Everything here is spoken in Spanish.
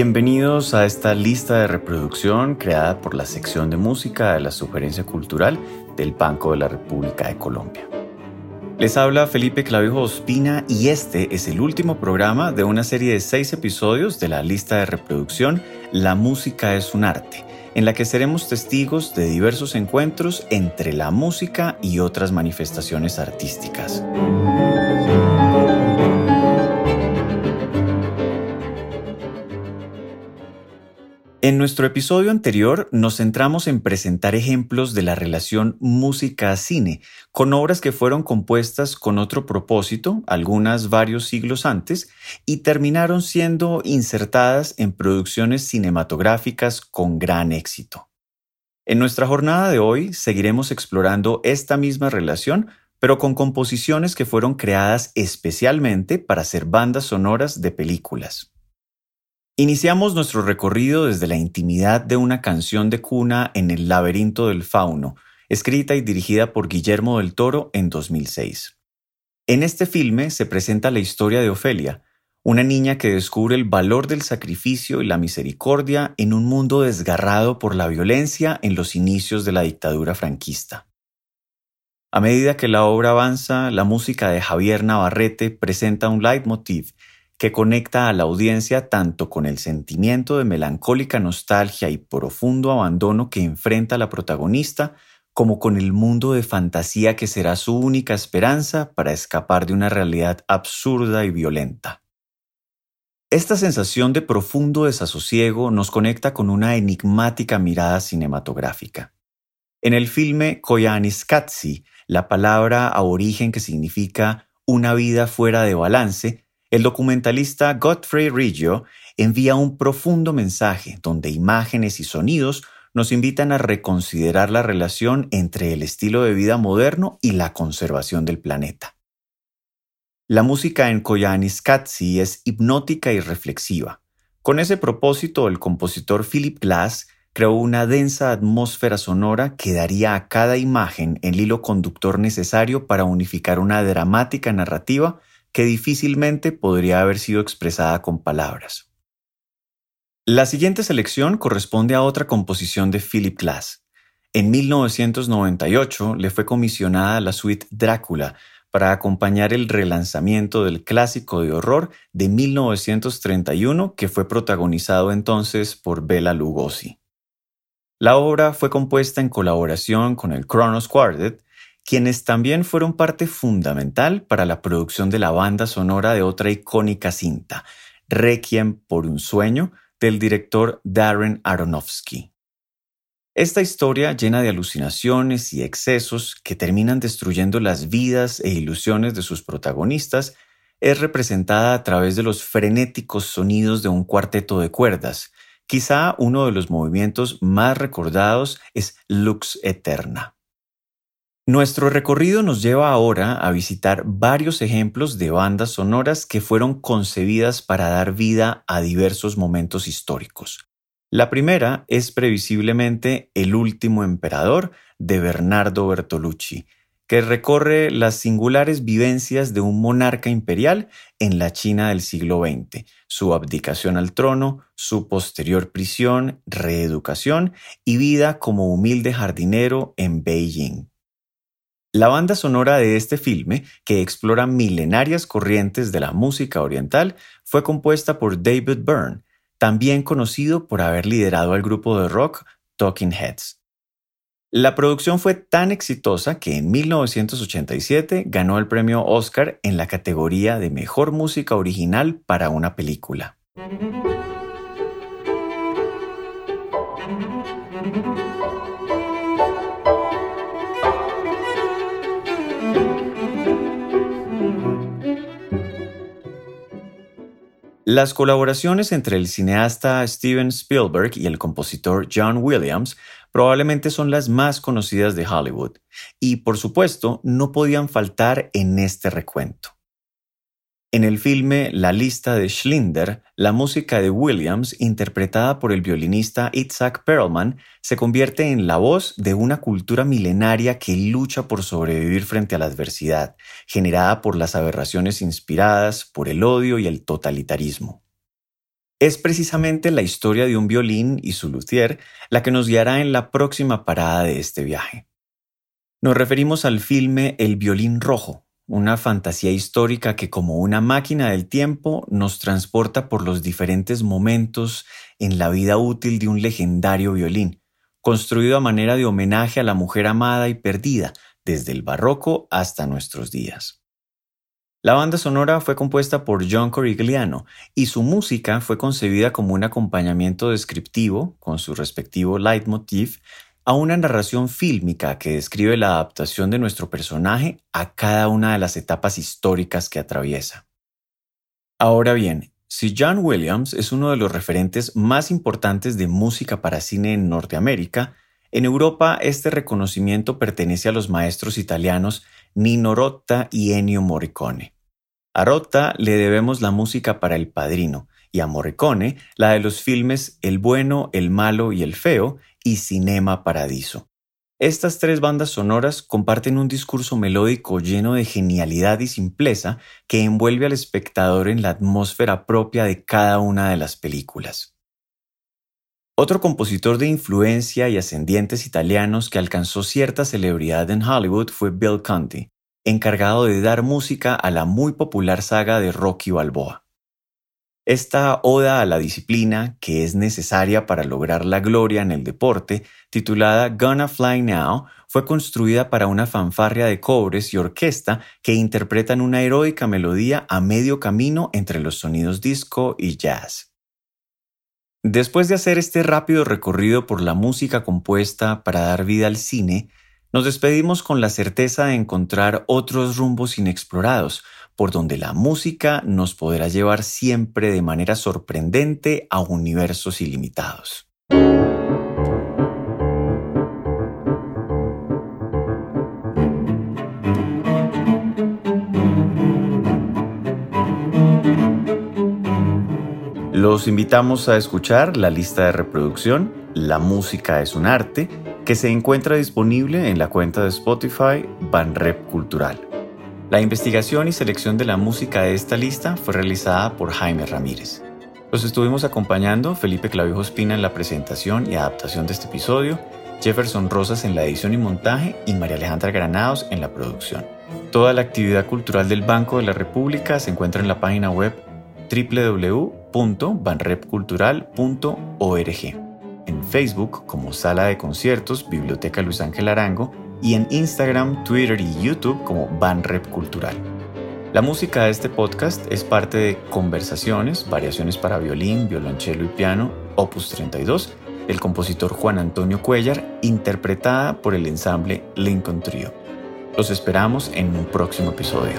Bienvenidos a esta lista de reproducción creada por la sección de música de la Sugerencia Cultural del Banco de la República de Colombia. Les habla Felipe Clavijo Ospina y este es el último programa de una serie de seis episodios de la lista de reproducción La música es un arte, en la que seremos testigos de diversos encuentros entre la música y otras manifestaciones artísticas. En nuestro episodio anterior nos centramos en presentar ejemplos de la relación música-cine, con obras que fueron compuestas con otro propósito, algunas varios siglos antes, y terminaron siendo insertadas en producciones cinematográficas con gran éxito. En nuestra jornada de hoy seguiremos explorando esta misma relación, pero con composiciones que fueron creadas especialmente para ser bandas sonoras de películas. Iniciamos nuestro recorrido desde la intimidad de una canción de cuna en El laberinto del fauno, escrita y dirigida por Guillermo del Toro en 2006. En este filme se presenta la historia de Ofelia, una niña que descubre el valor del sacrificio y la misericordia en un mundo desgarrado por la violencia en los inicios de la dictadura franquista. A medida que la obra avanza, la música de Javier Navarrete presenta un leitmotiv que conecta a la audiencia tanto con el sentimiento de melancólica nostalgia y profundo abandono que enfrenta la protagonista, como con el mundo de fantasía que será su única esperanza para escapar de una realidad absurda y violenta. Esta sensación de profundo desasosiego nos conecta con una enigmática mirada cinematográfica. En el filme Koyaanisqatsi, la palabra aborigen que significa una vida fuera de balance el documentalista Godfrey Riggio envía un profundo mensaje donde imágenes y sonidos nos invitan a reconsiderar la relación entre el estilo de vida moderno y la conservación del planeta. La música en Koyaanisqatsi es hipnótica y reflexiva. Con ese propósito, el compositor Philip Glass creó una densa atmósfera sonora que daría a cada imagen el hilo conductor necesario para unificar una dramática narrativa que difícilmente podría haber sido expresada con palabras. La siguiente selección corresponde a otra composición de Philip Glass. En 1998 le fue comisionada la suite Drácula para acompañar el relanzamiento del clásico de horror de 1931 que fue protagonizado entonces por Bela Lugosi. La obra fue compuesta en colaboración con el Kronos Quartet quienes también fueron parte fundamental para la producción de la banda sonora de otra icónica cinta, Requiem por un sueño, del director Darren Aronofsky. Esta historia llena de alucinaciones y excesos que terminan destruyendo las vidas e ilusiones de sus protagonistas es representada a través de los frenéticos sonidos de un cuarteto de cuerdas. Quizá uno de los movimientos más recordados es Lux Eterna. Nuestro recorrido nos lleva ahora a visitar varios ejemplos de bandas sonoras que fueron concebidas para dar vida a diversos momentos históricos. La primera es previsiblemente El último emperador de Bernardo Bertolucci, que recorre las singulares vivencias de un monarca imperial en la China del siglo XX, su abdicación al trono, su posterior prisión, reeducación y vida como humilde jardinero en Beijing. La banda sonora de este filme, que explora milenarias corrientes de la música oriental, fue compuesta por David Byrne, también conocido por haber liderado al grupo de rock Talking Heads. La producción fue tan exitosa que en 1987 ganó el premio Oscar en la categoría de Mejor Música Original para una película. Las colaboraciones entre el cineasta Steven Spielberg y el compositor John Williams probablemente son las más conocidas de Hollywood y por supuesto no podían faltar en este recuento. En el filme La lista de Schlinder, la música de Williams, interpretada por el violinista Itzhak Perlman, se convierte en la voz de una cultura milenaria que lucha por sobrevivir frente a la adversidad, generada por las aberraciones inspiradas por el odio y el totalitarismo. Es precisamente la historia de un violín y su luthier la que nos guiará en la próxima parada de este viaje. Nos referimos al filme El violín rojo, una fantasía histórica que como una máquina del tiempo nos transporta por los diferentes momentos en la vida útil de un legendario violín, construido a manera de homenaje a la mujer amada y perdida, desde el barroco hasta nuestros días. La banda sonora fue compuesta por John Corigliano y su música fue concebida como un acompañamiento descriptivo, con su respectivo leitmotiv, a una narración fílmica que describe la adaptación de nuestro personaje a cada una de las etapas históricas que atraviesa. Ahora bien, si John Williams es uno de los referentes más importantes de música para cine en Norteamérica, en Europa este reconocimiento pertenece a los maestros italianos Nino Rota y Ennio Morricone. A Rota le debemos la música para El Padrino y a Morricone la de los filmes El bueno, el malo y el feo y Cinema Paradiso. Estas tres bandas sonoras comparten un discurso melódico lleno de genialidad y simpleza que envuelve al espectador en la atmósfera propia de cada una de las películas. Otro compositor de influencia y ascendientes italianos que alcanzó cierta celebridad en Hollywood fue Bill Conti, encargado de dar música a la muy popular saga de Rocky Balboa. Esta oda a la disciplina que es necesaria para lograr la gloria en el deporte, titulada Gonna Fly Now, fue construida para una fanfarria de cobres y orquesta que interpretan una heroica melodía a medio camino entre los sonidos disco y jazz. Después de hacer este rápido recorrido por la música compuesta para dar vida al cine, nos despedimos con la certeza de encontrar otros rumbos inexplorados, por donde la música nos podrá llevar siempre de manera sorprendente a universos ilimitados. Los invitamos a escuchar la lista de reproducción La música es un arte, que se encuentra disponible en la cuenta de Spotify Banrep Cultural. La investigación y selección de la música de esta lista fue realizada por Jaime Ramírez. Los estuvimos acompañando Felipe Clavijo Espina en la presentación y adaptación de este episodio, Jefferson Rosas en la edición y montaje y María Alejandra Granados en la producción. Toda la actividad cultural del Banco de la República se encuentra en la página web www.banrepcultural.org, en Facebook como Sala de Conciertos Biblioteca Luis Ángel Arango y en Instagram, Twitter y YouTube como Banrep Cultural. La música de este podcast es parte de Conversaciones, variaciones para violín, violonchelo y piano, opus 32, del compositor Juan Antonio Cuellar, interpretada por el ensamble Lincoln Trio. Los esperamos en un próximo episodio.